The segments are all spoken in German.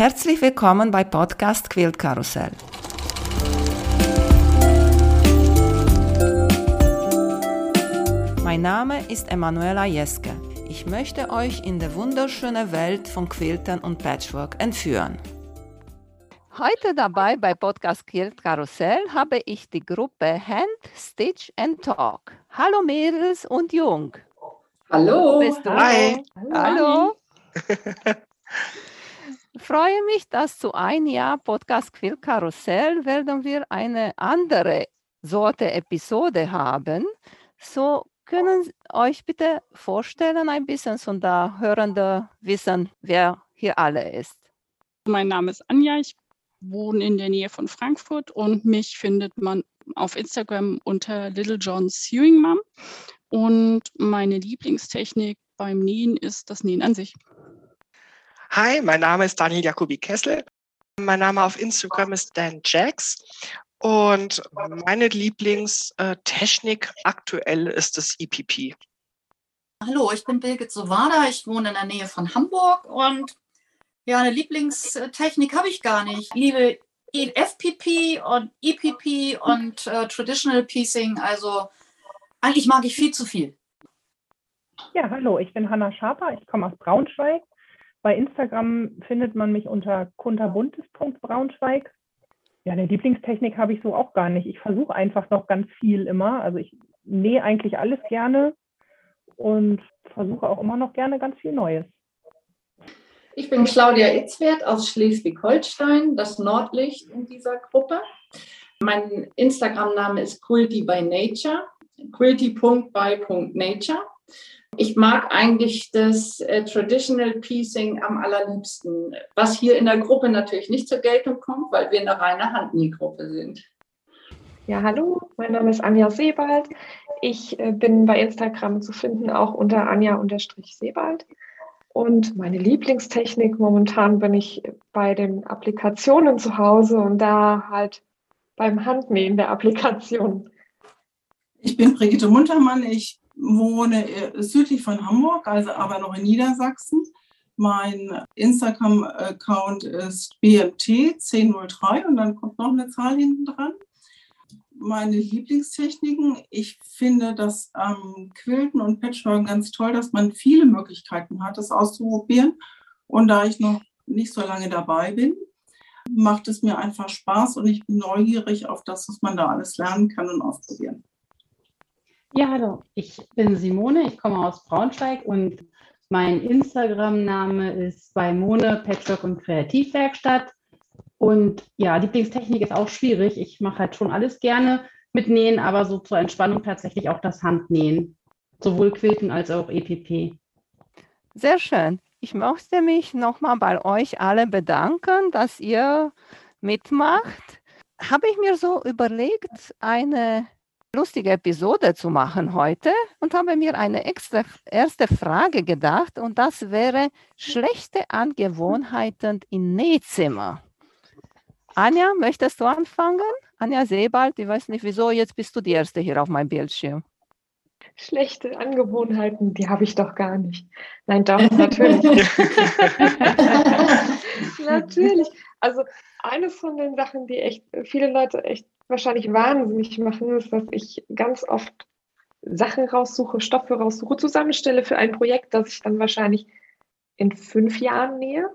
Herzlich willkommen bei Podcast Quilt Karussell. Mein Name ist Emanuela Jeske. Ich möchte euch in die wunderschöne Welt von Quiltern und Patchwork entführen. Heute dabei bei Podcast Quilt Karussell habe ich die Gruppe Hand, Stitch and Talk. Hallo Mädels und Jung. Hallo. Bist du? Hi. Hallo. freue mich, dass zu ein Jahr Podcast Quill Karussell werden wir eine andere Sorte Episode haben. So können Sie euch bitte vorstellen ein bisschen, so da Hörende wissen, wer hier alle ist. Mein Name ist Anja, ich wohne in der Nähe von Frankfurt und mich findet man auf Instagram unter Little John Sewing Mom. Und meine Lieblingstechnik beim Nähen ist das Nähen an sich. Hi, mein Name ist Daniel Jacobi Kessel. Mein Name auf Instagram ist Dan Jax. Und meine Lieblingstechnik aktuell ist das EPP. Hallo, ich bin Birgit Sowada. Ich wohne in der Nähe von Hamburg und ja, eine Lieblingstechnik habe ich gar nicht. Ich liebe FPP und EPP und äh, Traditional Piecing. Also eigentlich mag ich viel zu viel. Ja, hallo, ich bin Hanna Schaper. Ich komme aus Braunschweig bei Instagram findet man mich unter kunterbuntes.braunschweig. Ja, eine Lieblingstechnik habe ich so auch gar nicht. Ich versuche einfach noch ganz viel immer. Also ich nähe eigentlich alles gerne und versuche auch immer noch gerne ganz viel Neues. Ich bin Claudia Itzwert aus Schleswig-Holstein, das Nordlicht in dieser Gruppe. Mein Instagram-Name ist Quilty by Nature, quilty.by.nature. Ich mag eigentlich das äh, Traditional Piecing am allerliebsten, was hier in der Gruppe natürlich nicht zur Geltung kommt, weil wir eine reine Handnähgruppe sind. Ja, hallo, mein Name ist Anja Sebald. Ich äh, bin bei Instagram zu finden, auch unter Anja-Sebald. Und meine Lieblingstechnik momentan bin ich bei den Applikationen zu Hause und da halt beim Handnähen der Applikation. Ich bin Brigitte Muntermann. Ich wohne äh, südlich von Hamburg, also aber noch in Niedersachsen. Mein Instagram-Account ist BMT1003 und dann kommt noch eine Zahl hinten dran. Meine Lieblingstechniken, ich finde das ähm, Quilten und Patchwork ganz toll, dass man viele Möglichkeiten hat, das auszuprobieren. Und da ich noch nicht so lange dabei bin, macht es mir einfach Spaß und ich bin neugierig auf das, was man da alles lernen kann und ausprobieren. Ja, hallo, ich bin Simone, ich komme aus Braunschweig und mein Instagram-Name ist bei Mone Patchwork und Kreativwerkstatt. Und ja, Lieblingstechnik ist auch schwierig. Ich mache halt schon alles gerne mit Nähen, aber so zur Entspannung tatsächlich auch das Handnähen. Sowohl Quilten als auch EPP. Sehr schön. Ich möchte mich nochmal bei euch alle bedanken, dass ihr mitmacht. Habe ich mir so überlegt, eine lustige Episode zu machen heute und habe mir eine extra erste Frage gedacht und das wäre schlechte Angewohnheiten im Nähzimmer. Anja, möchtest du anfangen? Anja Sebald, ich weiß nicht wieso, jetzt bist du die Erste hier auf meinem Bildschirm. Schlechte Angewohnheiten, die habe ich doch gar nicht. Nein, doch, natürlich. natürlich. Also eine von den Sachen, die echt viele Leute echt wahrscheinlich wahnsinnig machen, ist, dass ich ganz oft Sachen raussuche, Stoffe raussuche, zusammenstelle für ein Projekt, das ich dann wahrscheinlich in fünf Jahren nähe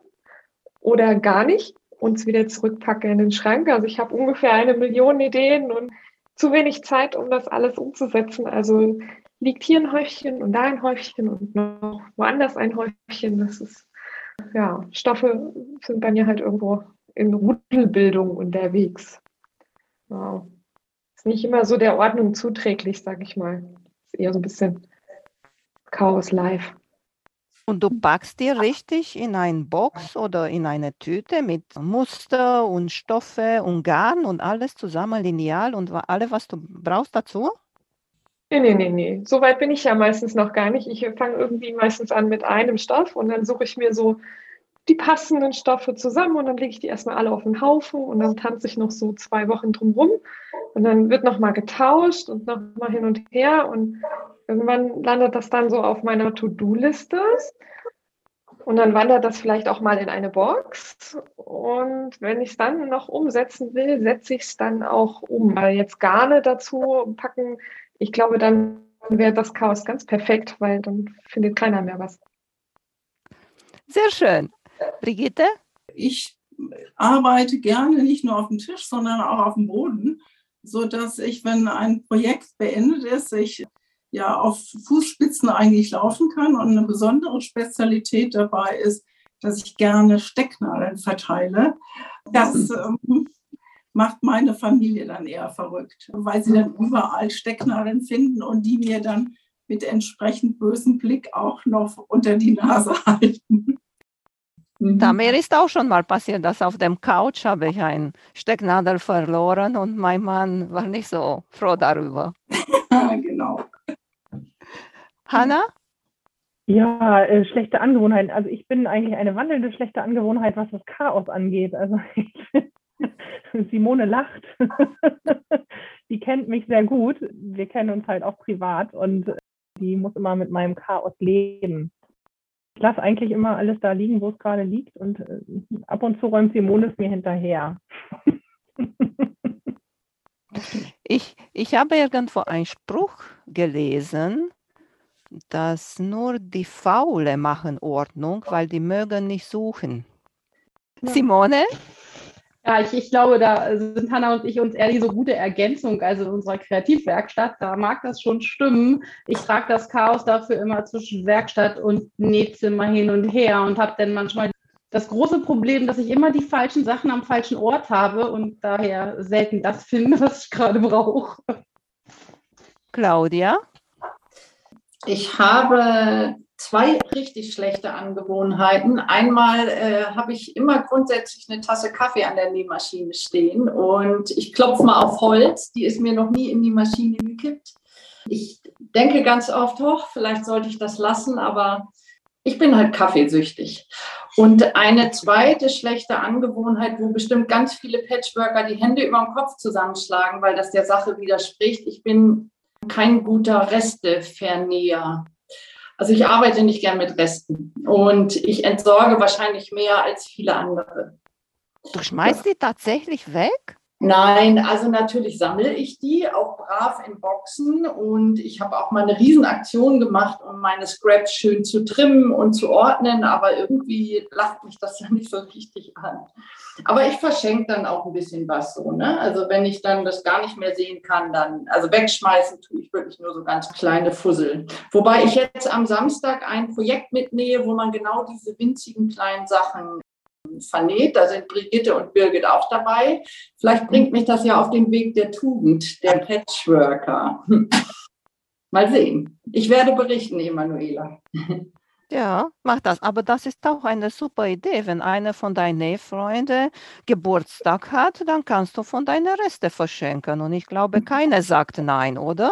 oder gar nicht und es wieder zurückpacke in den Schrank. Also ich habe ungefähr eine Million Ideen und zu wenig Zeit, um das alles umzusetzen. Also liegt hier ein Häufchen und da ein Häufchen und noch woanders ein Häufchen. Das ist, ja, Stoffe sind bei mir halt irgendwo in Rudelbildung unterwegs. Wow. Ist nicht immer so der Ordnung zuträglich, sag ich mal. Ist eher so ein bisschen Chaos live. Und du packst dir richtig in eine Box oder in eine Tüte mit Muster und Stoffe und Garn und alles zusammen, Lineal und alles, was du brauchst dazu? Nee, nee, nee, nee. So weit bin ich ja meistens noch gar nicht. Ich fange irgendwie meistens an mit einem Stoff und dann suche ich mir so die passenden Stoffe zusammen und dann lege ich die erstmal alle auf den Haufen und dann tanze ich noch so zwei Wochen drumherum und dann wird nochmal getauscht und nochmal hin und her und irgendwann landet das dann so auf meiner To-Do-Liste Und dann wandert das vielleicht auch mal in eine Box. Und wenn ich es dann noch umsetzen will, setze ich es dann auch um. Weil jetzt Garne dazu packen, ich glaube, dann wäre das Chaos ganz perfekt, weil dann findet keiner mehr was. Sehr schön. Brigitte? Ich arbeite gerne nicht nur auf dem Tisch, sondern auch auf dem Boden, sodass ich, wenn ein Projekt beendet ist, ich ja auf Fußspitzen eigentlich laufen kann. Und eine besondere Spezialität dabei ist, dass ich gerne Stecknadeln verteile. Das ähm, macht meine Familie dann eher verrückt, weil sie dann überall Stecknadeln finden und die mir dann mit entsprechend bösem Blick auch noch unter die Nase halten. Da mir ist auch schon mal passiert, dass auf dem Couch habe ich ein Stecknadel verloren und mein Mann war nicht so froh darüber. genau. Hanna? Ja, äh, schlechte Angewohnheiten. Also ich bin eigentlich eine wandelnde schlechte Angewohnheit, was das Chaos angeht. Also Simone lacht. die kennt mich sehr gut. Wir kennen uns halt auch privat und die muss immer mit meinem Chaos leben. Ich lasse eigentlich immer alles da liegen, wo es gerade liegt und äh, ab und zu räumt Simone es mir hinterher. ich, ich habe irgendwo einen Spruch gelesen, dass nur die Faule machen Ordnung, weil die mögen nicht suchen. Ja. Simone? Ja, ich, ich glaube, da sind Hanna und ich uns eher die so gute Ergänzung, also in unserer Kreativwerkstatt, da mag das schon stimmen. Ich trage das Chaos dafür immer zwischen Werkstatt und Nähzimmer hin und her und habe dann manchmal das große Problem, dass ich immer die falschen Sachen am falschen Ort habe und daher selten das finde, was ich gerade brauche. Claudia? Ich habe zwei richtig schlechte Angewohnheiten. Einmal äh, habe ich immer grundsätzlich eine Tasse Kaffee an der Nähmaschine stehen und ich klopfe mal auf Holz. Die ist mir noch nie in die Maschine gekippt. Ich denke ganz oft, hoch, vielleicht sollte ich das lassen, aber ich bin halt kaffeesüchtig. Und eine zweite schlechte Angewohnheit, wo bestimmt ganz viele Patchworker die Hände über den Kopf zusammenschlagen, weil das der Sache widerspricht. Ich bin kein guter Restevernäher. Also ich arbeite nicht gern mit Resten und ich entsorge wahrscheinlich mehr als viele andere. Du schmeißt die tatsächlich weg? Nein, also natürlich sammle ich die auch brav in Boxen und ich habe auch mal eine Riesenaktion gemacht, um meine Scraps schön zu trimmen und zu ordnen, aber irgendwie lacht mich das ja nicht so richtig an. Aber ich verschenke dann auch ein bisschen was so, ne? Also wenn ich dann das gar nicht mehr sehen kann, dann, also wegschmeißen tue ich wirklich nur so ganz kleine Fussel. Wobei ich jetzt am Samstag ein Projekt mitnähe, wo man genau diese winzigen kleinen Sachen vernäht. Da sind Brigitte und Birgit auch dabei. Vielleicht bringt mich das ja auf den Weg der Tugend, der Patchworker. Mal sehen. Ich werde berichten, Emanuela. Ja, mach das. Aber das ist auch eine super Idee. Wenn einer von deinen Nähfreunden Geburtstag hat, dann kannst du von deinen Reste verschenken. Und ich glaube, keiner sagt nein, oder?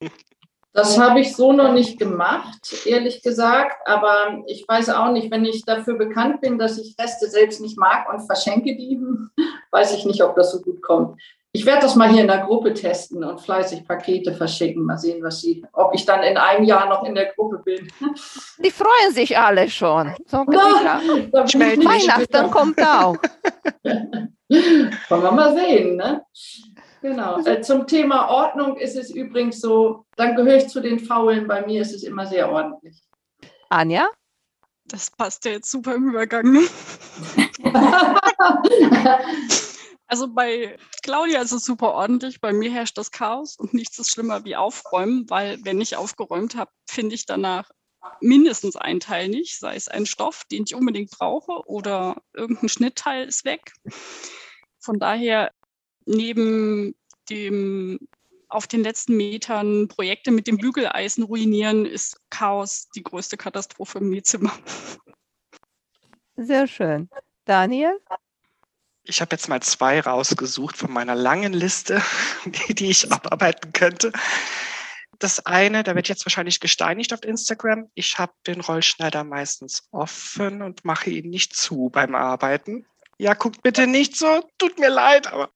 Das habe ich so noch nicht gemacht, ehrlich gesagt. Aber ich weiß auch nicht, wenn ich dafür bekannt bin, dass ich Reste selbst nicht mag und verschenke die, weiß ich nicht, ob das so gut kommt. Ich werde das mal hier in der Gruppe testen und fleißig Pakete verschicken. Mal sehen, was sie, ob ich dann in einem Jahr noch in der Gruppe bin. Die freuen sich alle schon. So Na, Weihnachten kommt auch. Wollen wir mal sehen, ne? Genau. Äh, zum Thema Ordnung ist es übrigens so, dann gehöre ich zu den Faulen. Bei mir ist es immer sehr ordentlich. Anja? Das passt ja jetzt super im Übergang. Ne? also bei Claudia ist es super ordentlich, bei mir herrscht das Chaos und nichts ist schlimmer wie aufräumen, weil wenn ich aufgeräumt habe, finde ich danach mindestens einen Teil nicht, sei es ein Stoff, den ich unbedingt brauche oder irgendein Schnittteil ist weg. Von daher neben dem auf den letzten Metern Projekte mit dem Bügeleisen ruinieren, ist Chaos die größte Katastrophe im Nähzimmer. Sehr schön. Daniel? Ich habe jetzt mal zwei rausgesucht von meiner langen Liste, die, die ich abarbeiten könnte. Das eine, da wird jetzt wahrscheinlich gesteinigt auf Instagram. Ich habe den Rollschneider meistens offen und mache ihn nicht zu beim Arbeiten. Ja, guckt bitte nicht so, tut mir leid, aber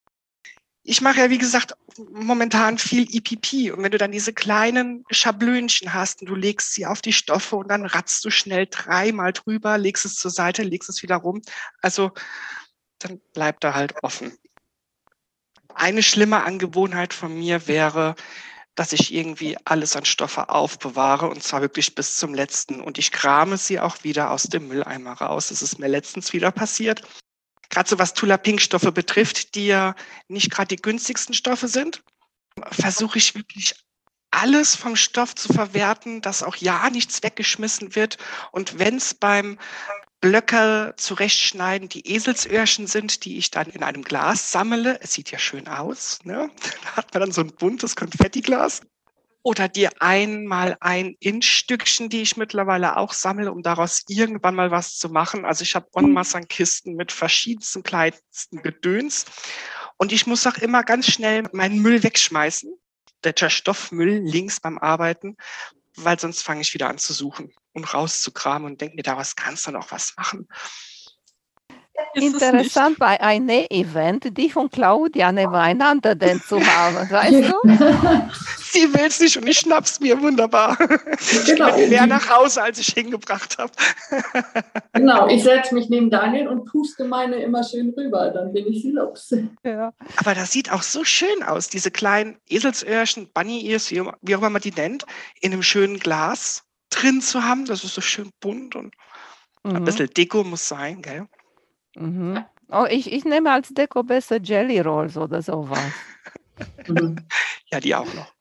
ich mache ja, wie gesagt, momentan viel EPP. Und wenn du dann diese kleinen Schablönchen hast und du legst sie auf die Stoffe und dann ratzt du schnell dreimal drüber, legst es zur Seite, legst es wieder rum. Also dann bleibt er halt offen. Eine schlimme Angewohnheit von mir wäre, dass ich irgendwie alles an Stoffe aufbewahre und zwar wirklich bis zum letzten. Und ich krame sie auch wieder aus dem Mülleimer raus. Das ist mir letztens wieder passiert. Gerade so was Tula-Pink-Stoffe betrifft, die ja nicht gerade die günstigsten Stoffe sind, versuche ich wirklich alles vom Stoff zu verwerten, dass auch ja nichts weggeschmissen wird. Und wenn es beim Blöcke zurechtschneiden, die Eselsöhrchen sind, die ich dann in einem Glas sammle. Es sieht ja schön aus. Ne? Da hat man dann so ein buntes Konfettiglas. Oder die einmal ein Inch-Stückchen, die ich mittlerweile auch sammle, um daraus irgendwann mal was zu machen. Also ich habe en masse an Kisten mit verschiedensten kleinsten Gedöns. Und ich muss auch immer ganz schnell meinen Müll wegschmeißen. Der Stoffmüll links beim Arbeiten, weil sonst fange ich wieder an zu suchen und rauszukramen und denke mir, da was kannst du noch was machen. Interessant bei einem Event, die von Claudia nebeneinander denn zu haben, weißt du? Sie will es nicht und ich schnapp's mir wunderbar. Genau. Ich bin mehr nach Hause, als ich hingebracht habe. Genau, ich setze mich neben Daniel und puste meine immer schön rüber, dann bin ich sie los. Ja. Aber das sieht auch so schön aus, diese kleinen Eselsöhrchen, Bunny Ears, wie, wie auch immer man die nennt, in einem schönen Glas drin zu haben. Das ist so schön bunt und mhm. ein bisschen Deko muss sein, gell? Mhm. Oh, ich, ich nehme als Deko besser Jelly Rolls oder sowas. ja, die auch noch.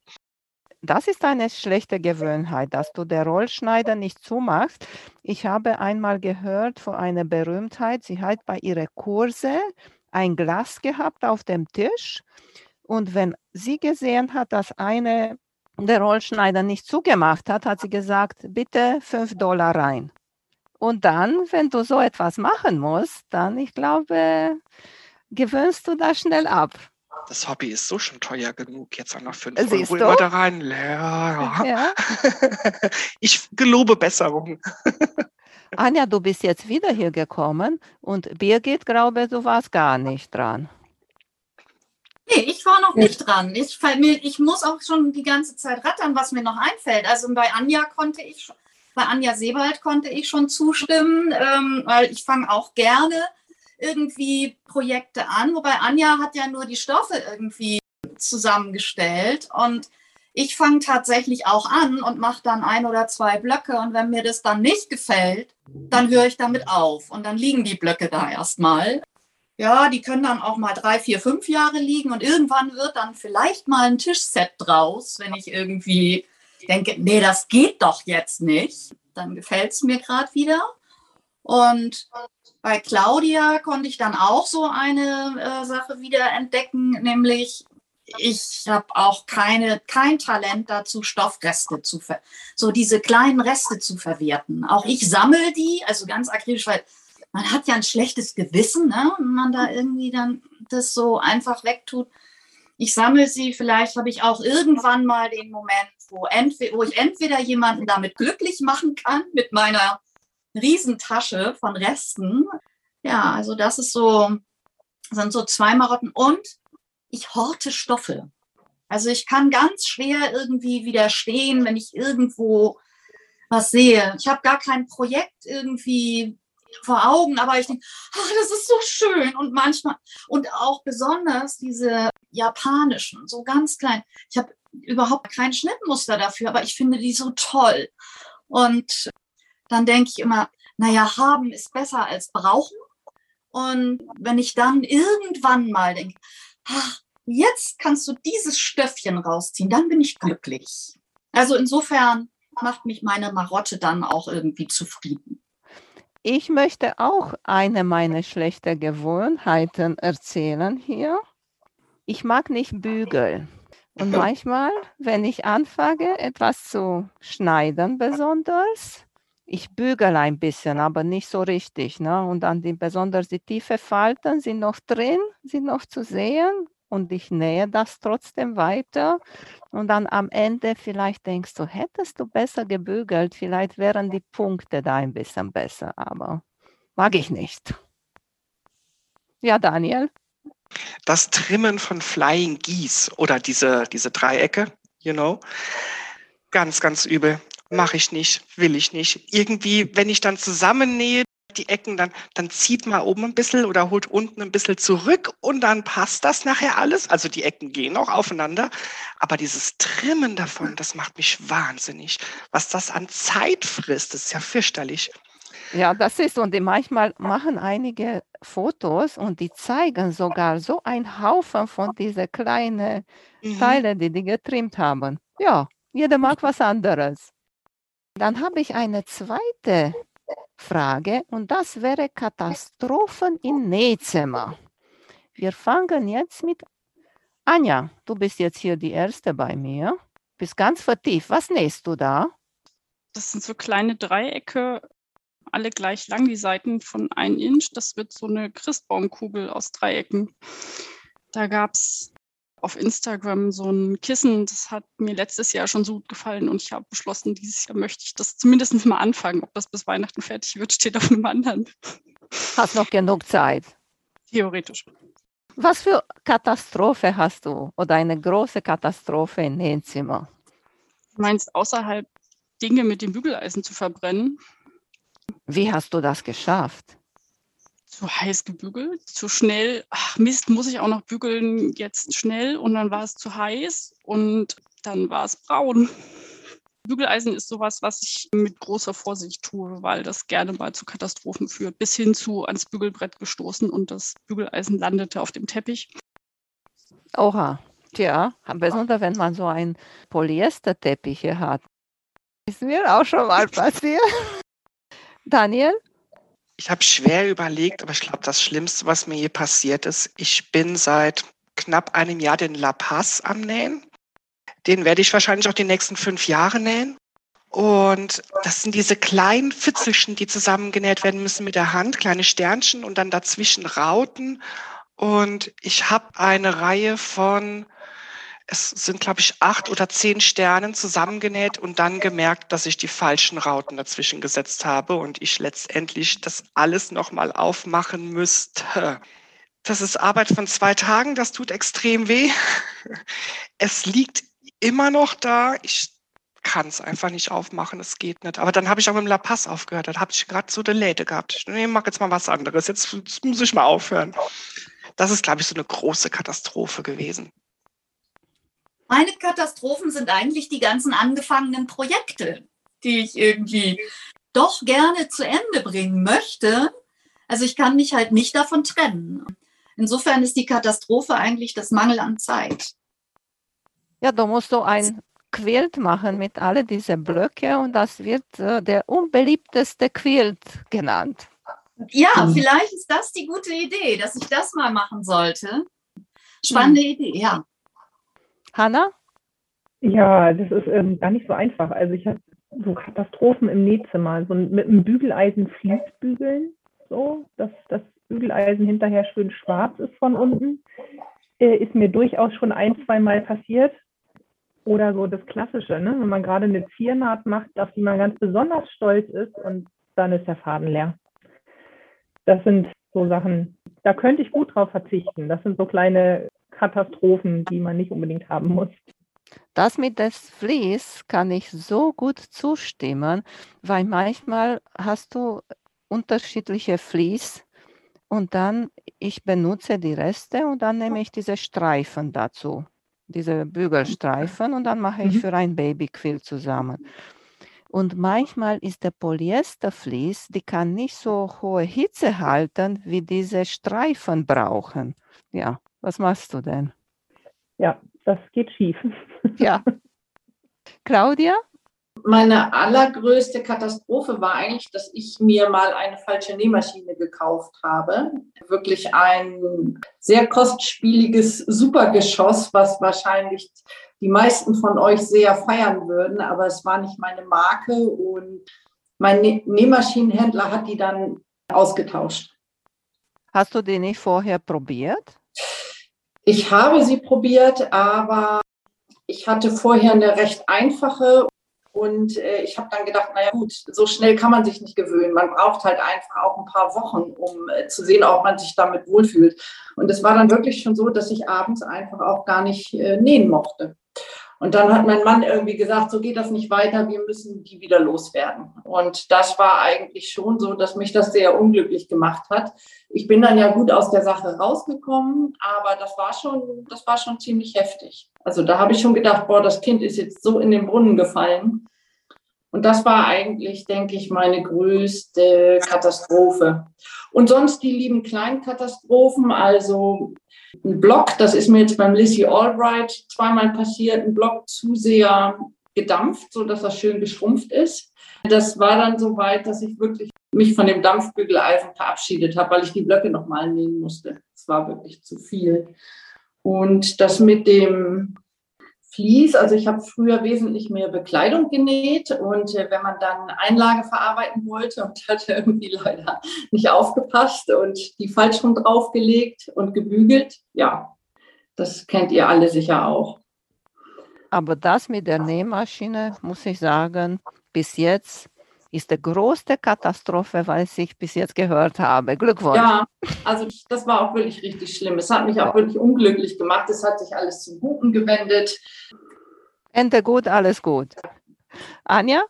Das ist eine schlechte Gewohnheit, dass du der Rollschneider nicht zumachst. Ich habe einmal gehört von einer Berühmtheit, sie hat bei ihren Kurse ein Glas gehabt auf dem Tisch und wenn sie gesehen hat, dass eine der Rollschneider nicht zugemacht hat, hat sie gesagt, bitte 5 Dollar rein. Und dann, wenn du so etwas machen musst, dann, ich glaube, gewöhnst du das schnell ab. Das Hobby ist so schon teuer genug. Jetzt auch noch 5 Siehst Euro immer da rein. Ja, ja. ich gelobe Besserung. Anja, du bist jetzt wieder hier gekommen und Birgit, glaube du warst gar nicht dran. Nee, ich war noch nicht dran. Ich, ich muss auch schon die ganze Zeit rattern, was mir noch einfällt. Also bei Anja konnte ich, bei Anja Sebald konnte ich schon zustimmen, ähm, weil ich fange auch gerne irgendwie Projekte an. Wobei Anja hat ja nur die Stoffe irgendwie zusammengestellt und ich fange tatsächlich auch an und mache dann ein oder zwei Blöcke und wenn mir das dann nicht gefällt, dann höre ich damit auf und dann liegen die Blöcke da erstmal. Ja, die können dann auch mal drei, vier, fünf Jahre liegen und irgendwann wird dann vielleicht mal ein Tischset draus, wenn ich irgendwie denke, nee, das geht doch jetzt nicht. Dann gefällt es mir gerade wieder. Und bei Claudia konnte ich dann auch so eine äh, Sache wieder entdecken, nämlich ich habe auch keine, kein Talent dazu, Stoffreste zu ver so diese kleinen Reste zu verwerten. Auch ich sammle die, also ganz akribisch, weil man hat ja ein schlechtes Gewissen, ne? wenn man da irgendwie dann das so einfach wegtut. Ich sammle sie, vielleicht habe ich auch irgendwann mal den Moment, wo, wo ich entweder jemanden damit glücklich machen kann mit meiner Riesentasche von Resten. Ja, also das ist so, sind so zwei Marotten. Und ich horte Stoffe. Also ich kann ganz schwer irgendwie widerstehen, wenn ich irgendwo was sehe. Ich habe gar kein Projekt irgendwie vor Augen, aber ich denke, ach, das ist so schön. Und manchmal, und auch besonders diese japanischen, so ganz klein. Ich habe überhaupt kein Schnittmuster dafür, aber ich finde die so toll. Und dann denke ich immer, naja, haben ist besser als brauchen. Und wenn ich dann irgendwann mal denke, ach, jetzt kannst du dieses Stöffchen rausziehen, dann bin ich glücklich. Also insofern macht mich meine Marotte dann auch irgendwie zufrieden. Ich möchte auch eine meiner schlechten Gewohnheiten erzählen hier. Ich mag nicht bügeln. Und manchmal, wenn ich anfange, etwas zu schneiden, besonders, ich bügele ein bisschen, aber nicht so richtig. Ne? Und dann die, besonders die tiefe Falten sind noch drin, sind noch zu sehen und ich nähe das trotzdem weiter. Und dann am Ende vielleicht denkst du, hättest du besser gebügelt, vielleicht wären die Punkte da ein bisschen besser, aber mag ich nicht. Ja, Daniel. Das Trimmen von Flying Geese oder diese, diese Dreiecke, you know. Ganz, ganz übel. Mache ich nicht, will ich nicht. Irgendwie, wenn ich dann zusammennähe, die Ecken, dann, dann zieht man oben ein bisschen oder holt unten ein bisschen zurück und dann passt das nachher alles. Also die Ecken gehen auch aufeinander. Aber dieses Trimmen davon, das macht mich wahnsinnig. Was das an Zeit frisst, ist ja fürchterlich. Ja, das ist und die manchmal machen einige Fotos und die zeigen sogar so einen Haufen von diesen kleinen Mhm. Teile, die die getrimmt haben. Ja, jeder mag was anderes. Dann habe ich eine zweite Frage und das wäre Katastrophen im Nähzimmer. Wir fangen jetzt mit Anja. Du bist jetzt hier die Erste bei mir. Bist ganz vertieft. Was nähst du da? Das sind so kleine Dreiecke, alle gleich lang, die Seiten von 1 Inch. Das wird so eine Christbaumkugel aus Dreiecken. Da gab es auf Instagram so ein Kissen, das hat mir letztes Jahr schon so gut gefallen und ich habe beschlossen, dieses Jahr möchte ich das zumindest mal anfangen. Ob das bis Weihnachten fertig wird, steht auf einem anderen. Hast noch genug Zeit. Theoretisch. Was für Katastrophe hast du oder eine große Katastrophe im Nähzimmer? Du meinst außerhalb Dinge mit dem Bügeleisen zu verbrennen? Wie hast du das geschafft? Zu heiß gebügelt, zu schnell. Ach Mist, muss ich auch noch bügeln jetzt schnell und dann war es zu heiß und dann war es braun. Bügeleisen ist sowas, was ich mit großer Vorsicht tue, weil das gerne mal zu Katastrophen führt, bis hin zu ans Bügelbrett gestoßen und das Bügeleisen landete auf dem Teppich. Oha, tja, besonders wenn man so ein Polyesterteppiche hat. Ist mir auch schon mal passiert. Daniel? Ich habe schwer überlegt, aber ich glaube, das Schlimmste, was mir je passiert ist, ich bin seit knapp einem Jahr den La Paz am Nähen. Den werde ich wahrscheinlich auch die nächsten fünf Jahre nähen. Und das sind diese kleinen Fitzelchen, die zusammengenäht werden müssen mit der Hand, kleine Sternchen und dann dazwischen Rauten. Und ich habe eine Reihe von, es sind, glaube ich, acht oder zehn Sternen zusammengenäht und dann gemerkt, dass ich die falschen Rauten dazwischen gesetzt habe und ich letztendlich das alles nochmal aufmachen müsste. Das ist Arbeit von zwei Tagen, das tut extrem weh. Es liegt immer noch da. Ich kann es einfach nicht aufmachen, es geht nicht. Aber dann habe ich auch mit dem La Paz aufgehört. Dann habe ich gerade so eine Läde gehabt. Ich nee, mach jetzt mal was anderes. Jetzt, jetzt muss ich mal aufhören. Das ist, glaube ich, so eine große Katastrophe gewesen. Meine Katastrophen sind eigentlich die ganzen angefangenen Projekte, die ich irgendwie doch gerne zu Ende bringen möchte. Also ich kann mich halt nicht davon trennen. Insofern ist die Katastrophe eigentlich das Mangel an Zeit. Ja, da musst du ein Quilt machen mit all diesen Blöcke und das wird äh, der unbeliebteste Quilt genannt. Ja, vielleicht ist das die gute Idee, dass ich das mal machen sollte. Spannende Hm. Idee, ja. Hanna? Ja, das ist ähm, gar nicht so einfach. Also ich habe so Katastrophen im Nähzimmer, so mit einem Bügeleisen Fließbügeln, so, dass das Bügeleisen hinterher schön schwarz ist von unten. Äh, ist mir durchaus schon ein, zwei Mal passiert. Oder so das Klassische, ne? wenn man gerade eine Ziernaht macht, auf die man ganz besonders stolz ist und dann ist der Faden leer. Das sind so Sachen, da könnte ich gut drauf verzichten. Das sind so kleine Katastrophen, die man nicht unbedingt haben muss. Das mit des Vlies kann ich so gut zustimmen, weil manchmal hast du unterschiedliche Vlies und dann ich benutze die Reste und dann nehme ich diese Streifen dazu, diese Bügelstreifen und dann mache ich Mhm. für ein Babyquill zusammen. Und manchmal ist der Polyestervlies, die kann nicht so hohe Hitze halten, wie diese Streifen brauchen. Ja, was machst du denn? Ja, das geht schief. Ja. Claudia? Meine allergrößte Katastrophe war eigentlich, dass ich mir mal eine falsche Nähmaschine gekauft habe. Wirklich ein sehr kostspieliges Supergeschoss, was wahrscheinlich die meisten von euch sehr feiern würden, aber es war nicht meine Marke und mein Nä- Nähmaschinenhändler hat die dann ausgetauscht. Hast du die nicht vorher probiert? Ich habe sie probiert, aber ich hatte vorher eine recht einfache Und äh, ich habe dann gedacht, naja gut, so schnell kann man sich nicht gewöhnen. Man braucht halt einfach auch ein paar Wochen, um äh, zu sehen, ob man sich damit wohlfühlt. Und es war dann wirklich schon so, dass ich abends einfach auch gar nicht äh, nähen mochte. Und dann hat mein Mann irgendwie gesagt, so geht das nicht weiter, wir müssen die wieder loswerden. Und das war eigentlich schon so, dass mich das sehr unglücklich gemacht hat. Ich bin dann ja gut aus der Sache rausgekommen, aber das war schon, das war schon ziemlich heftig. Also da habe ich schon gedacht, boah, das Kind ist jetzt so in den Brunnen gefallen. Und das war eigentlich, denke ich, meine größte Katastrophe. Und sonst die lieben kleinen Katastrophen, also ein Block, das ist mir jetzt beim Lizzie Albright zweimal passiert, ein Block zu sehr gedampft, so dass er schön geschrumpft ist. Das war dann so weit, dass ich wirklich mich von dem Dampfbügeleisen verabschiedet habe, weil ich die Blöcke nochmal nähen musste. Es war wirklich zu viel. Und das mit dem Vlies. Also ich habe früher wesentlich mehr Bekleidung genäht und äh, wenn man dann Einlage verarbeiten wollte und hatte irgendwie leider nicht aufgepasst und die falsch rum draufgelegt und gebügelt, ja, das kennt ihr alle sicher auch. Aber das mit der Nähmaschine, muss ich sagen, bis jetzt ist die größte Katastrophe, was ich bis jetzt gehört habe. Glückwunsch. Ja, also das war auch wirklich richtig schlimm. Es hat mich auch wirklich unglücklich gemacht. Es hat sich alles zum Guten gewendet. Ende gut, alles gut. Anja?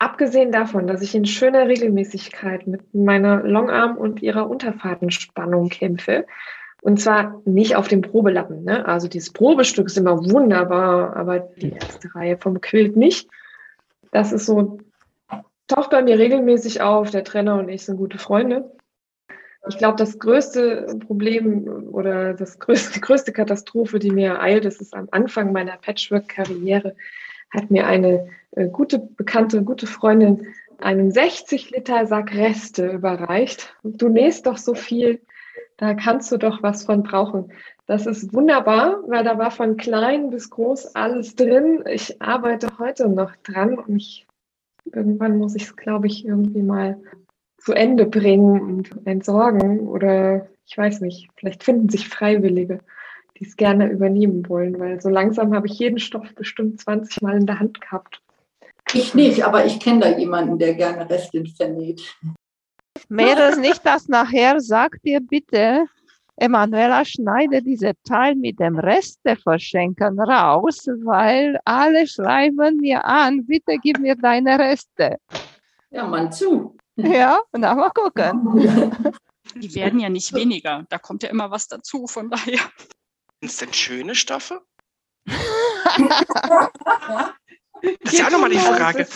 Abgesehen davon, dass ich in schöner Regelmäßigkeit mit meiner Longarm und ihrer Unterfahrtenspannung kämpfe, und zwar nicht auf dem Probelappen. Ne? Also dieses Probestück ist immer wunderbar, aber die erste Reihe vom Quilt nicht. Das ist so taucht bei mir regelmäßig auf. Der Trainer und ich sind gute Freunde. Ich glaube, das größte Problem oder das größte, die größte Katastrophe, die mir ereilt, das ist am Anfang meiner Patchwork-Karriere, hat mir eine äh, gute Bekannte, gute Freundin einen 60 Liter Sack Reste überreicht. Du nähst doch so viel, da kannst du doch was von brauchen. Das ist wunderbar, weil da war von klein bis groß alles drin. Ich arbeite heute noch dran und ich irgendwann muss ich es, glaube ich, irgendwie mal zu Ende bringen und entsorgen oder ich weiß nicht, vielleicht finden sich Freiwillige, die es gerne übernehmen wollen, weil so langsam habe ich jeden Stoff bestimmt 20 Mal in der Hand gehabt. Ich nicht, aber ich kenne da jemanden, der gerne Reste vernäht. Mehr nicht das nachher, sagt ihr bitte, Emanuela, schneide diese Teil mit dem Reste verschenken raus, weil alle schreiben mir an, bitte gib mir deine Reste. Ja, mal zu. Ja, und dann mal gucken. Die werden ja nicht weniger. Da kommt ja immer was dazu, von daher. Sind es denn schöne Stoffe? das ist ja auch nochmal die Frage.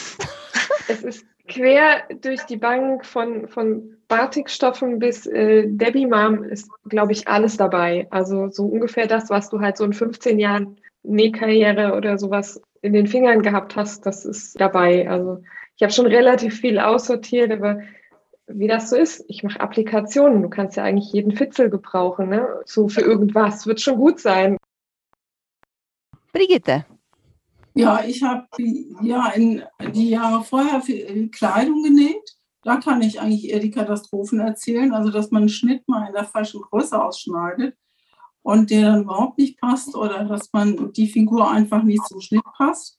Es ist quer durch die Bank von, von Batikstoffen bis äh, Debbie Mom ist, glaube ich, alles dabei. Also so ungefähr das, was du halt so in 15 Jahren Nähkarriere oder sowas in den Fingern gehabt hast, das ist dabei. Also ich habe schon relativ viel aussortiert, aber wie das so ist, ich mache Applikationen. Du kannst ja eigentlich jeden Fitzel gebrauchen, ne? So für irgendwas. Wird schon gut sein. Brigitte. Ja, ich habe ja in die Jahre vorher Kleidung genäht. Da kann ich eigentlich eher die Katastrophen erzählen. Also, dass man einen Schnitt mal in der falschen Größe ausschneidet und der dann überhaupt nicht passt oder dass man die Figur einfach nicht zum Schnitt passt.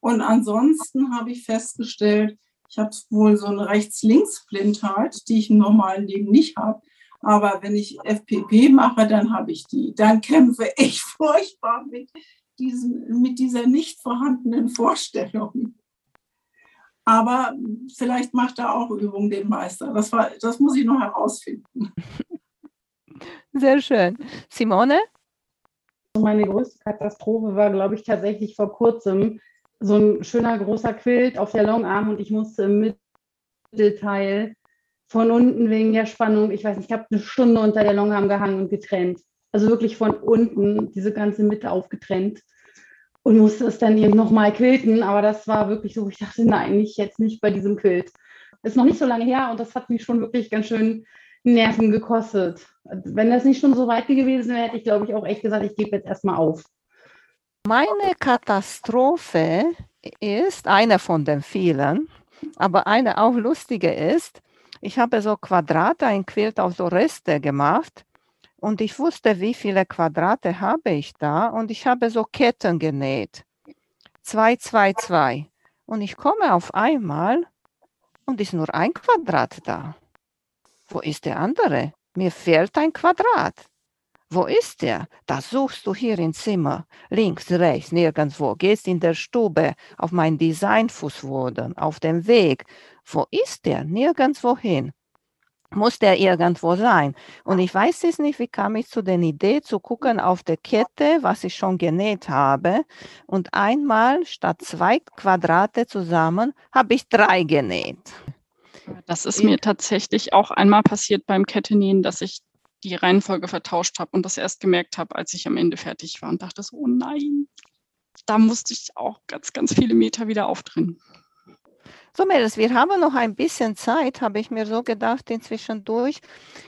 Und ansonsten habe ich festgestellt, ich habe wohl so eine Rechts-Links-Blindheit, die ich im normalen Leben nicht habe. Aber wenn ich FPP mache, dann habe ich die. Dann kämpfe ich furchtbar mit diesen, mit dieser nicht vorhandenen Vorstellung. Aber vielleicht macht er auch Übung den Meister. Das, war, das muss ich noch herausfinden. Sehr schön. Simone? Meine größte Katastrophe war, glaube ich, tatsächlich vor kurzem so ein schöner großer Quilt auf der Longarm und ich musste im Mittelteil von unten wegen der Spannung, ich weiß nicht, ich habe eine Stunde unter der Longarm gehangen und getrennt. Also wirklich von unten diese ganze Mitte aufgetrennt und musste es dann eben nochmal quilten. Aber das war wirklich so, ich dachte, nein, nicht jetzt nicht bei diesem Quilt. Ist noch nicht so lange her und das hat mich schon wirklich ganz schön Nerven gekostet. Wenn das nicht schon so weit gewesen wäre, hätte ich, glaube ich, auch echt gesagt, ich gebe jetzt erstmal auf. Meine Katastrophe ist eine von den vielen, aber eine auch lustige ist, ich habe so Quadrate, ein Quilt auf so Reste gemacht und ich wusste, wie viele Quadrate habe ich da und ich habe so Ketten genäht. 2, 2, 2. Und ich komme auf einmal und ist nur ein Quadrat da. Wo ist der andere? Mir fehlt ein Quadrat. Wo ist der? Da suchst du hier im Zimmer, links, rechts, nirgendwo. Gehst in der Stube, auf mein Designfußboden, auf dem Weg. Wo ist der? Nirgendwo hin. Muss der irgendwo sein? Und ich weiß es nicht, wie kam ich zu der Idee zu gucken auf der Kette, was ich schon genäht habe. Und einmal statt zwei Quadrate zusammen habe ich drei genäht. Das ist mir tatsächlich auch einmal passiert beim Kettenähen, dass ich die Reihenfolge vertauscht habe und das erst gemerkt habe, als ich am Ende fertig war und dachte so, oh nein, da musste ich auch ganz, ganz viele Meter wieder aufdrehen. So, Mädels, wir haben noch ein bisschen Zeit, habe ich mir so gedacht, inzwischen durch.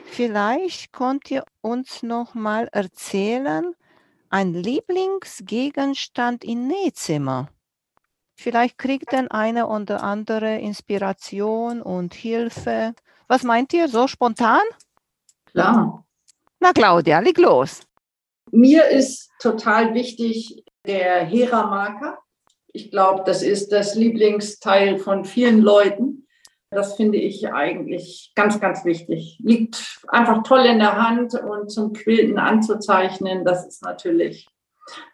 Vielleicht könnt ihr uns noch mal erzählen, ein Lieblingsgegenstand im Nähzimmer. Vielleicht kriegt dann eine oder andere Inspiration und Hilfe. Was meint ihr, so spontan? Klar. Na, Claudia, leg los. Mir ist total wichtig der Hera-Marker. Ich glaube, das ist das Lieblingsteil von vielen Leuten. Das finde ich eigentlich ganz, ganz wichtig. Liegt einfach toll in der Hand und zum Quilten anzuzeichnen, das ist natürlich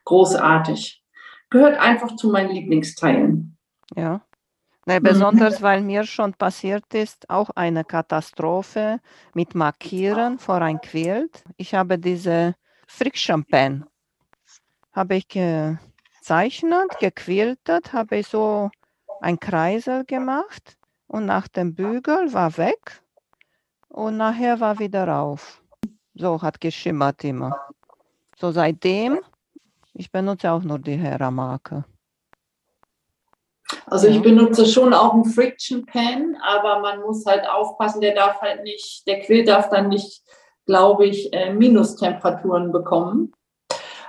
großartig. Gehört einfach zu meinen Lieblingsteilen. Ja. Nee, besonders weil mir schon passiert ist, auch eine Katastrophe mit Markieren vor ein Quilt. Ich habe diese Friction Pen, habe ich gezeichnet, gequiltet, habe ich so ein Kreisel gemacht und nach dem Bügel war weg und nachher war wieder rauf. So hat geschimmert immer. So seitdem, ich benutze auch nur die Hera-Marke. Also ich benutze schon auch einen Friction Pen, aber man muss halt aufpassen, der darf halt nicht, der Quill darf dann nicht, glaube ich, äh, Minustemperaturen bekommen.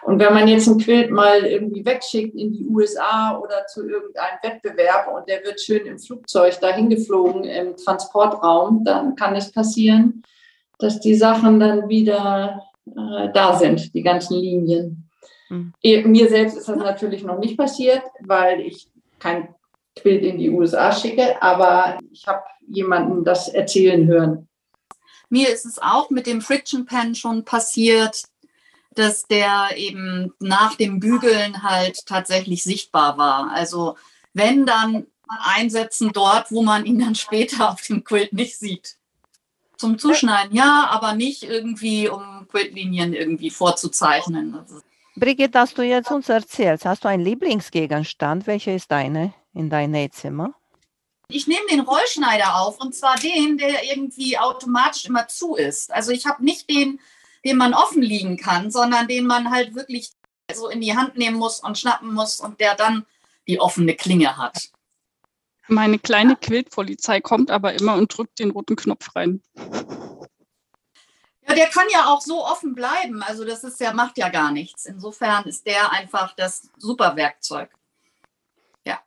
Und wenn man jetzt einen Quilt mal irgendwie wegschickt in die USA oder zu irgendeinem Wettbewerb und der wird schön im Flugzeug dahin geflogen im Transportraum, dann kann es passieren, dass die Sachen dann wieder äh, da sind, die ganzen Linien. Mhm. Mir selbst ist das natürlich noch nicht passiert, weil ich kein Quilt in die USA schicke, aber ich habe jemanden das erzählen hören. Mir ist es auch mit dem Friction Pen schon passiert, dass der eben nach dem Bügeln halt tatsächlich sichtbar war. Also wenn dann einsetzen dort, wo man ihn dann später auf dem Quilt nicht sieht. Zum Zuschneiden, ja, aber nicht irgendwie, um Quiltlinien irgendwie vorzuzeichnen. Brigitte, dass du jetzt uns erzählst, hast du einen Lieblingsgegenstand? Welcher ist deine in dein Nähzimmer? Ich nehme den Rollschneider auf und zwar den, der irgendwie automatisch immer zu ist. Also ich habe nicht den, den man offen liegen kann, sondern den man halt wirklich so in die Hand nehmen muss und schnappen muss und der dann die offene Klinge hat. Meine kleine Quiltpolizei kommt aber immer und drückt den roten Knopf rein. Ja, der kann ja auch so offen bleiben. Also das ist ja, macht ja gar nichts. Insofern ist der einfach das super Werkzeug.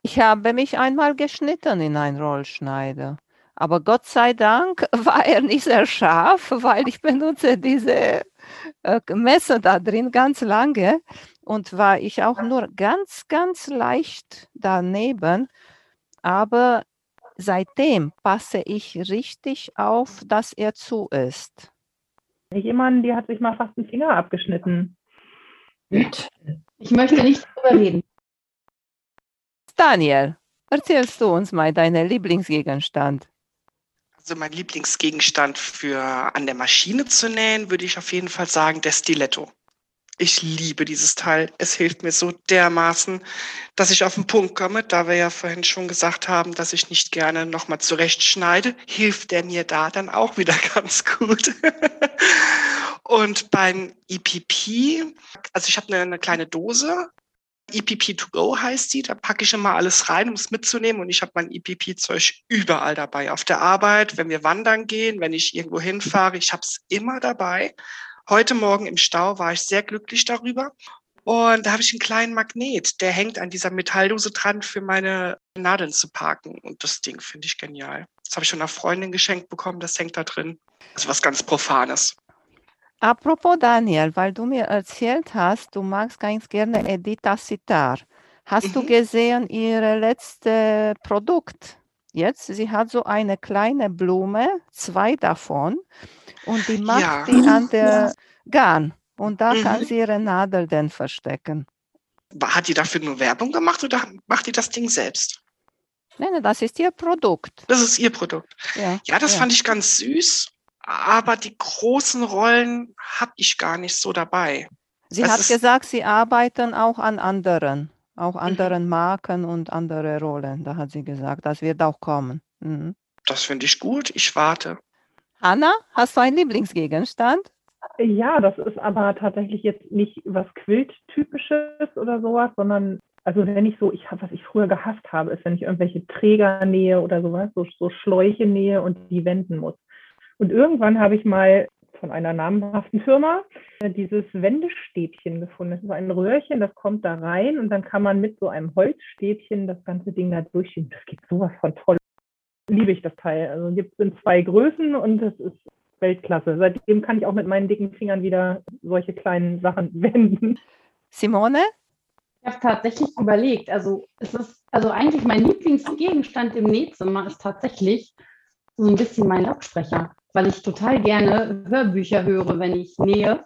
Ich habe mich einmal geschnitten in einen Rollschneider. Aber Gott sei Dank war er nicht sehr scharf, weil ich benutze diese äh, Messer da drin ganz lange und war ich auch nur ganz, ganz leicht daneben. Aber seitdem passe ich richtig auf, dass er zu ist. Ich jemanden, die hat sich mal fast einen Finger abgeschnitten. Ich möchte nicht darüber reden. Daniel, erzählst du uns mal deinen Lieblingsgegenstand? Also mein Lieblingsgegenstand für an der Maschine zu nähen, würde ich auf jeden Fall sagen, der Stiletto. Ich liebe dieses Teil. Es hilft mir so dermaßen, dass ich auf den Punkt komme. Da wir ja vorhin schon gesagt haben, dass ich nicht gerne nochmal zurechtschneide, hilft der mir da dann auch wieder ganz gut. Und beim EPP, also ich habe eine, eine kleine Dose, EPP to go heißt die. Da packe ich immer alles rein, um es mitzunehmen. Und ich habe mein EPP-Zeug überall dabei. Auf der Arbeit, wenn wir wandern gehen, wenn ich irgendwo hinfahre. Ich habe es immer dabei. Heute Morgen im Stau war ich sehr glücklich darüber. Und da habe ich einen kleinen Magnet, der hängt an dieser Metalldose dran, für meine Nadeln zu parken. Und das Ding finde ich genial. Das habe ich von einer Freundin geschenkt bekommen, das hängt da drin. Ist was ganz Profanes. Apropos Daniel, weil du mir erzählt hast, du magst ganz gerne Edita Sitar. Hast du Mhm. gesehen ihr letztes Produkt? Jetzt, sie hat so eine kleine Blume, zwei davon, und die macht Ja. die an der Garn. Und da Mhm. kann sie ihre Nadel dann verstecken. Hat die dafür nur Werbung gemacht oder macht die das Ding selbst? Nein, nein, das ist ihr Produkt. Das ist ihr Produkt. Ja, Ja, das ja. fand ich ganz süß, aber die großen Rollen habe ich gar nicht so dabei. Sie Das hat gesagt, sie arbeiten auch an anderen, auch Mhm. anderen Marken und andere Rollen. Da hat sie gesagt, das wird auch kommen. Mhm. Das finde ich gut. Ich warte. Hanna, hast du einen Lieblingsgegenstand? Ja, das ist aber tatsächlich jetzt nicht was Quilt-typisches oder sowas, sondern also wenn ich so, ich habe, was ich früher gehasst habe, ist, wenn ich irgendwelche Träger nähe oder sowas, so, so Schläuche nähe und die wenden muss. Und irgendwann habe ich mal von einer namhaften Firma äh, dieses Wendestäbchen gefunden. Das ist so ein Röhrchen, das kommt da rein und dann kann man mit so einem Holzstäbchen das ganze Ding da durchschieben. Das geht sowas von toll. Liebe ich das Teil. Also gibt es in zwei Größen und es ist Weltklasse. Seitdem kann ich auch mit meinen dicken Fingern wieder solche kleinen Sachen wenden. Simone? Ich habe tatsächlich überlegt, also es ist, also eigentlich mein Lieblingsgegenstand im Nähzimmer ist tatsächlich so ein bisschen mein Lautsprecher, weil ich total gerne Hörbücher höre, wenn ich nähe.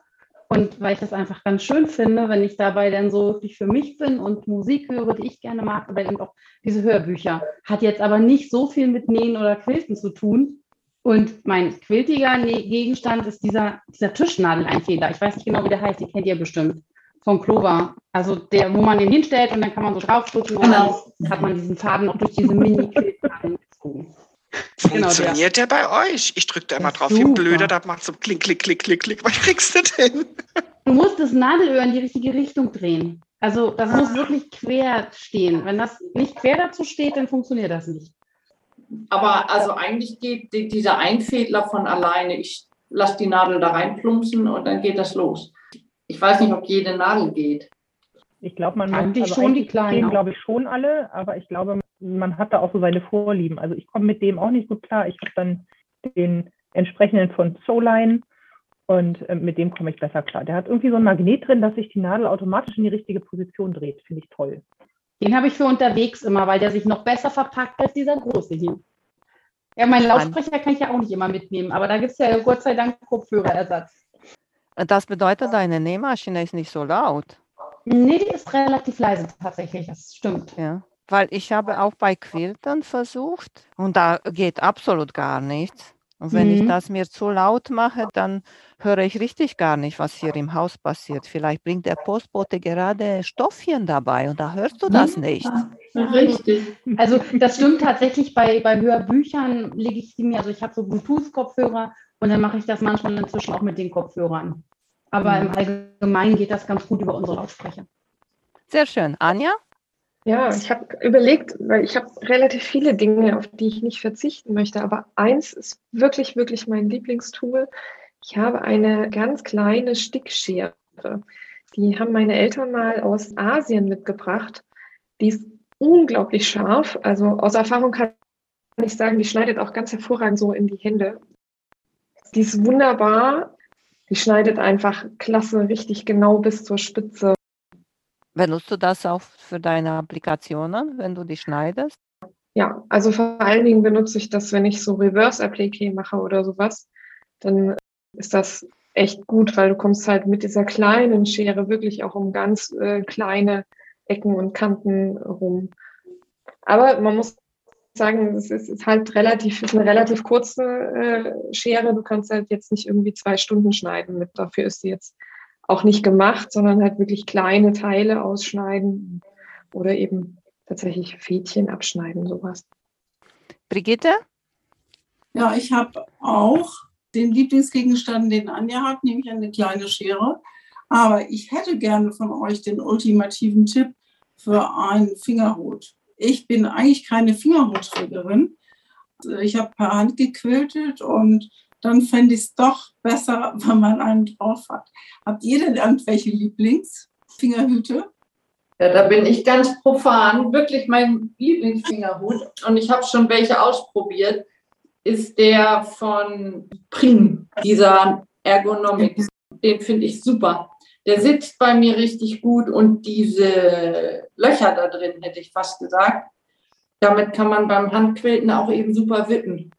Und weil ich das einfach ganz schön finde, wenn ich dabei dann so wirklich für mich bin und Musik höre, die ich gerne mag, aber eben auch diese Hörbücher. Hat jetzt aber nicht so viel mit Nähen oder Quilten zu tun. Und mein quiltiger Gegenstand ist dieser, dieser Tischnadeleinfädler. Ich weiß nicht genau, wie der heißt, den kennt ihr bestimmt. Von Clover. Also der, wo man den hinstellt und dann kann man so draufdrücken und Genau. dann hat man diesen Faden auch durch diese Mini-Quiltnadeln gezogen. Genau, der. Funktioniert der bei euch? Ich drücke da immer drauf wie super. Blöder, da macht so klick, klick, klick, klick, klick. Was kriegst du denn? Du musst das Nadelöhr in die richtige Richtung drehen. Also das muss wirklich quer stehen. Wenn das nicht quer dazu steht, dann funktioniert das nicht. Aber also eigentlich geht die, dieser Einfädler von alleine. Ich lasse die Nadel da reinplumpsen und dann geht das los. Ich weiß nicht, ob jede Nadel geht. Ich glaube, man Eigentlich muss, schon die kleinen glaube ich, schon alle, aber ich glaube, man hat da auch so seine Vorlieben. Also ich komme mit dem auch nicht gut klar. Ich habe dann den entsprechenden von Soline und äh, mit dem komme ich besser klar. Der hat irgendwie so ein Magnet drin, dass sich die Nadel automatisch in die richtige Position dreht. Finde ich toll. Den habe ich für unterwegs immer, weil der sich noch besser verpackt als dieser große hier. Ja, meinen Lautsprecher kann ich ja auch nicht immer mitnehmen, aber da gibt es ja Gott sei Dank Kopfhörerersatz. Das bedeutet, deine Nähmaschine ist nicht so laut. Nee, die ist relativ leise tatsächlich, das stimmt. Ja. Weil ich habe auch bei Quiltern versucht und da geht absolut gar nichts. Und wenn ich Mhm. das mir zu laut mache, dann höre ich richtig gar nicht, was hier im Haus passiert. Vielleicht bringt der Postbote gerade Stoffchen dabei und da hörst du das nicht. Richtig. Also das stimmt tatsächlich, bei, bei Hörbüchern lege ich die mir, also ich habe so Bluetooth-Kopfhörer und dann mache ich das manchmal inzwischen auch mit den Kopfhörern. Aber im Allgemeinen geht das ganz gut über unsere Lautsprecher. Sehr schön. Anja? Ja, ich habe überlegt, weil ich habe relativ viele Dinge, auf die ich nicht verzichten möchte, aber eins ist wirklich, wirklich mein Lieblingstool. Ich habe eine ganz kleine Stickschere. Die haben meine Eltern mal aus Asien mitgebracht. Die ist unglaublich scharf. Also aus Erfahrung kann ich sagen, die schneidet auch ganz hervorragend so in die Hände. Die ist wunderbar. Die schneidet einfach klasse, richtig genau bis zur Spitze. Benutzt du das auch für deine Applikationen, wenn du die schneidest? Ja, also vor allen Dingen benutze ich das, wenn ich so Reverse-Appliqué mache oder sowas. Dann ist das echt gut, weil du kommst halt mit dieser kleinen Schere wirklich auch um ganz äh, kleine Ecken und Kanten rum. Aber man muss sagen, es ist, ist halt relativ, ist eine relativ kurze äh, Schere. Du kannst halt jetzt nicht irgendwie zwei Stunden schneiden mit. Dafür ist sie jetzt auch nicht gemacht, sondern halt wirklich kleine Teile ausschneiden oder eben tatsächlich Fädchen abschneiden, sowas. Brigitte? Ja, ich habe auch den Lieblingsgegenstand, den Anja hat, nämlich eine kleine Schere. Aber ich hätte gerne von euch den ultimativen Tipp für einen Fingerhut. Ich bin eigentlich keine Fingerhutträgerin. Ich habe per Hand gequiltet und dann fände ich es doch besser, wenn man einen drauf hat. Habt ihr denn irgendwelche Lieblingsfingerhüte? Ja, da bin ich ganz profan. Wirklich mein Lieblingsfingerhut. Und ich habe schon welche ausprobiert. Ist der von Pring, dieser Ergonomics. Den finde ich super. Der sitzt bei mir richtig gut und diese Löcher da drin, hätte ich fast gesagt, damit kann man beim Handquilten auch eben super wippen.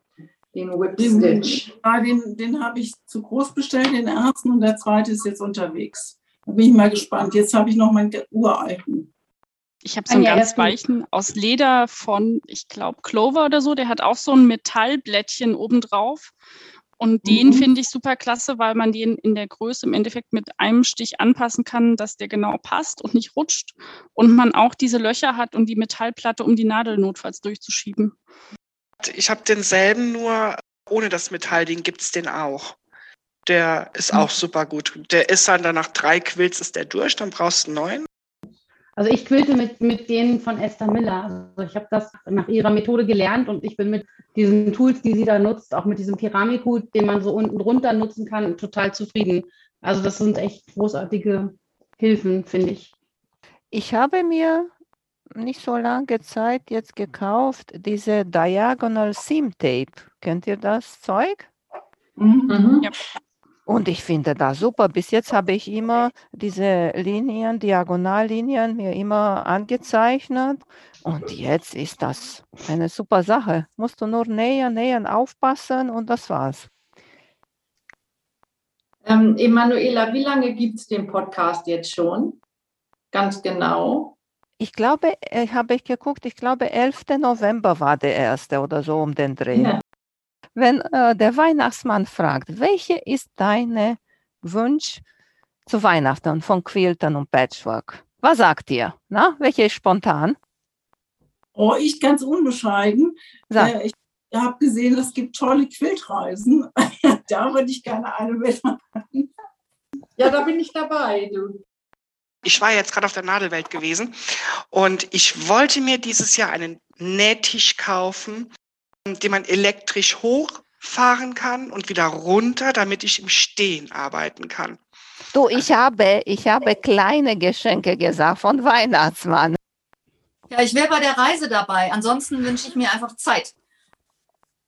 Den Whip Stitch. Ja, den, den habe ich zu groß bestellt, den ersten, und der zweite ist jetzt unterwegs. Da bin ich mal gespannt. Jetzt habe ich noch meinen uralten. Ich habe so einen ganz weichen aus Leder von, ich glaube, Clover oder so. Der hat auch so ein Metallblättchen obendrauf. Und den mhm. finde ich super klasse, weil man den in der Größe im Endeffekt mit einem Stich anpassen kann, dass der genau passt und nicht rutscht. Und man auch diese Löcher hat und die Metallplatte, um die Nadel notfalls durchzuschieben. Ich habe denselben, nur ohne das Metallding gibt es den auch. Der ist auch super gut. Der ist dann, dann nach drei Quills ist der durch, dann brauchst du einen neuen. Also ich quilte mit, mit denen von Esther Miller. Also ich habe das nach ihrer Methode gelernt und ich bin mit diesen Tools, die sie da nutzt, auch mit diesem Keramikhut, den man so unten drunter nutzen kann, total zufrieden. Also das sind echt großartige Hilfen, finde ich. Ich habe mir nicht so lange Zeit jetzt gekauft, diese Diagonal Seam Tape. Kennt ihr das Zeug? Mhm. Ja. Und ich finde das super. Bis jetzt habe ich immer diese Linien, Diagonallinien mir immer angezeichnet. Und jetzt ist das eine super Sache. Musst du nur näher, näher aufpassen und das war's. Ähm, Emanuela, wie lange gibt es den Podcast jetzt schon? Ganz genau. Ich glaube, äh, habe ich geguckt, ich glaube, 11. November war der erste oder so um den Dreh. Ja wenn äh, der Weihnachtsmann fragt, welche ist deine Wunsch zu Weihnachten von Quiltern und Patchwork? Was sagt ihr? Na, welche ist spontan? Oh, ich ganz unbescheiden. Äh, ich habe gesehen, es gibt tolle Quiltreisen. da würde ich gerne eine mitmachen. Ja, da bin ich dabei. Du. Ich war jetzt gerade auf der Nadelwelt gewesen und ich wollte mir dieses Jahr einen Nähtisch kaufen, den man elektrisch hochfahren kann und wieder runter, damit ich im Stehen arbeiten kann. Du, ich habe, ich habe kleine Geschenke gesagt von Weihnachtsmann. Ja, ich wäre bei der Reise dabei. Ansonsten wünsche ich mir einfach Zeit.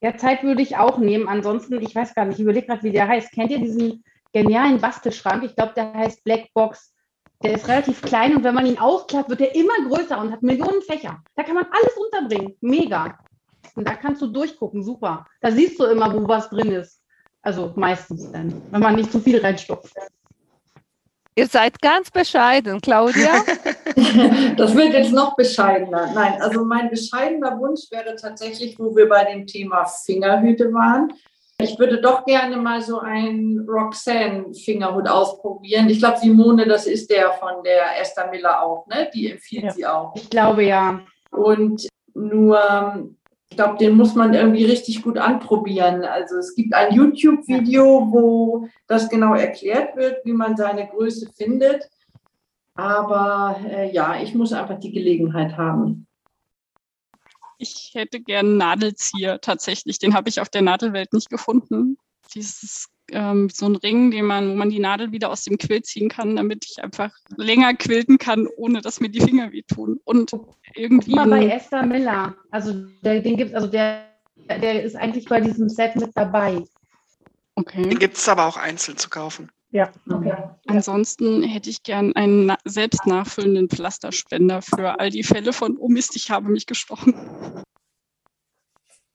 Ja, Zeit würde ich auch nehmen. Ansonsten, ich weiß gar nicht, ich überlege gerade, wie der heißt. Kennt ihr diesen genialen Bastelschrank? Ich glaube, der heißt Black Box. Der ist relativ klein und wenn man ihn aufklappt, wird er immer größer und hat Millionen Fächer. Da kann man alles unterbringen. Mega. Und da kannst du durchgucken, super. Da siehst du immer, wo was drin ist. Also meistens dann, wenn man nicht zu viel reinstopft. Ihr seid ganz bescheiden, Claudia. das wird jetzt noch bescheidener. Nein, also mein bescheidener Wunsch wäre tatsächlich, wo wir bei dem Thema Fingerhüte waren. Ich würde doch gerne mal so einen Roxanne-Fingerhut ausprobieren. Ich glaube, Simone, das ist der von der Esther Miller auch, ne? Die empfiehlt ja. sie auch. Ich glaube ja. Und nur ich glaube, den muss man irgendwie richtig gut anprobieren. Also es gibt ein YouTube-Video, wo das genau erklärt wird, wie man seine Größe findet. Aber äh, ja, ich muss einfach die Gelegenheit haben. Ich hätte gern Nadelzieher tatsächlich. Den habe ich auf der Nadelwelt nicht gefunden. Dieses ähm, so ein Ring, den man, wo man die Nadel wieder aus dem Quill ziehen kann, damit ich einfach länger quilten kann, ohne dass mir die Finger wehtun. Und irgendwie. Guck mal bei Esther Miller. Also der, den gibt also der, der ist eigentlich bei diesem Set mit dabei. Okay. Den gibt es aber auch einzeln zu kaufen. Ja. Okay. Ansonsten hätte ich gern einen selbst nachfüllenden Pflasterspender für all die Fälle von, oh Mist, ich habe mich gestochen.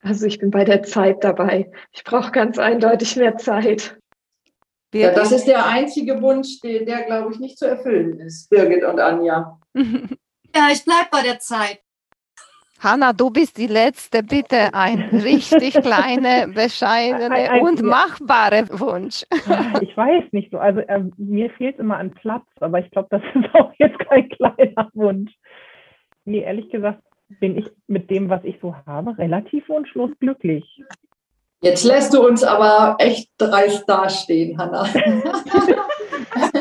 Also ich bin bei der Zeit dabei. Ich brauche ganz eindeutig mehr Zeit. Ja, das ist der einzige Wunsch, der, der glaube ich, nicht zu erfüllen ist, Birgit und Anja. ja, ich bleibe bei der Zeit. Hanna, du bist die Letzte. Bitte ein richtig kleiner, bescheidener ein, ein, und machbarer Wunsch. Ich weiß nicht so. Also äh, mir fehlt immer an Platz, aber ich glaube, das ist auch jetzt kein kleiner Wunsch. Nee, ehrlich gesagt, bin ich mit dem, was ich so habe, relativ wunschlos glücklich. Jetzt lässt du uns aber echt dreist dastehen, Hanna.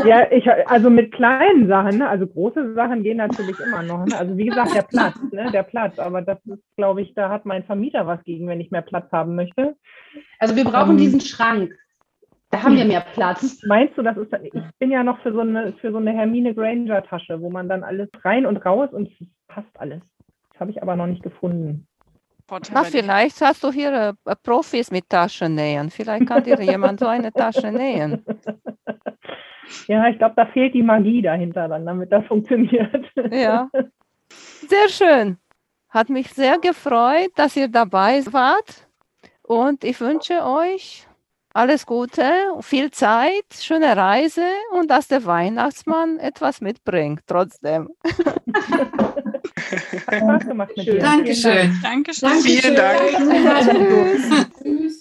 ja, ich, also mit kleinen Sachen, ne? also große Sachen gehen natürlich immer noch. Ne? Also wie gesagt, der Platz, ne? der Platz, aber das ist, glaube ich, da hat mein Vermieter was gegen, wenn ich mehr Platz haben möchte. Also wir brauchen ähm, diesen Schrank. Da haben wir mehr Platz. Meinst du, das ist, ich bin ja noch für so eine, für so eine Hermine Granger Tasche, wo man dann alles rein und raus und passt alles habe ich aber noch nicht gefunden. Na, vielleicht hast du hier äh, Profis mit Taschennähen. Vielleicht kann dir jemand so eine Tasche nähen. Ja, ich glaube, da fehlt die Magie dahinter dann, damit das funktioniert. Ja, sehr schön. Hat mich sehr gefreut, dass ihr dabei wart. Und ich wünsche euch alles Gute, viel Zeit, schöne Reise und dass der Weihnachtsmann etwas mitbringt, trotzdem. Hat Spaß gemacht mit dir. Dankeschön. Dankeschön. Vielen Dank. Tschüss.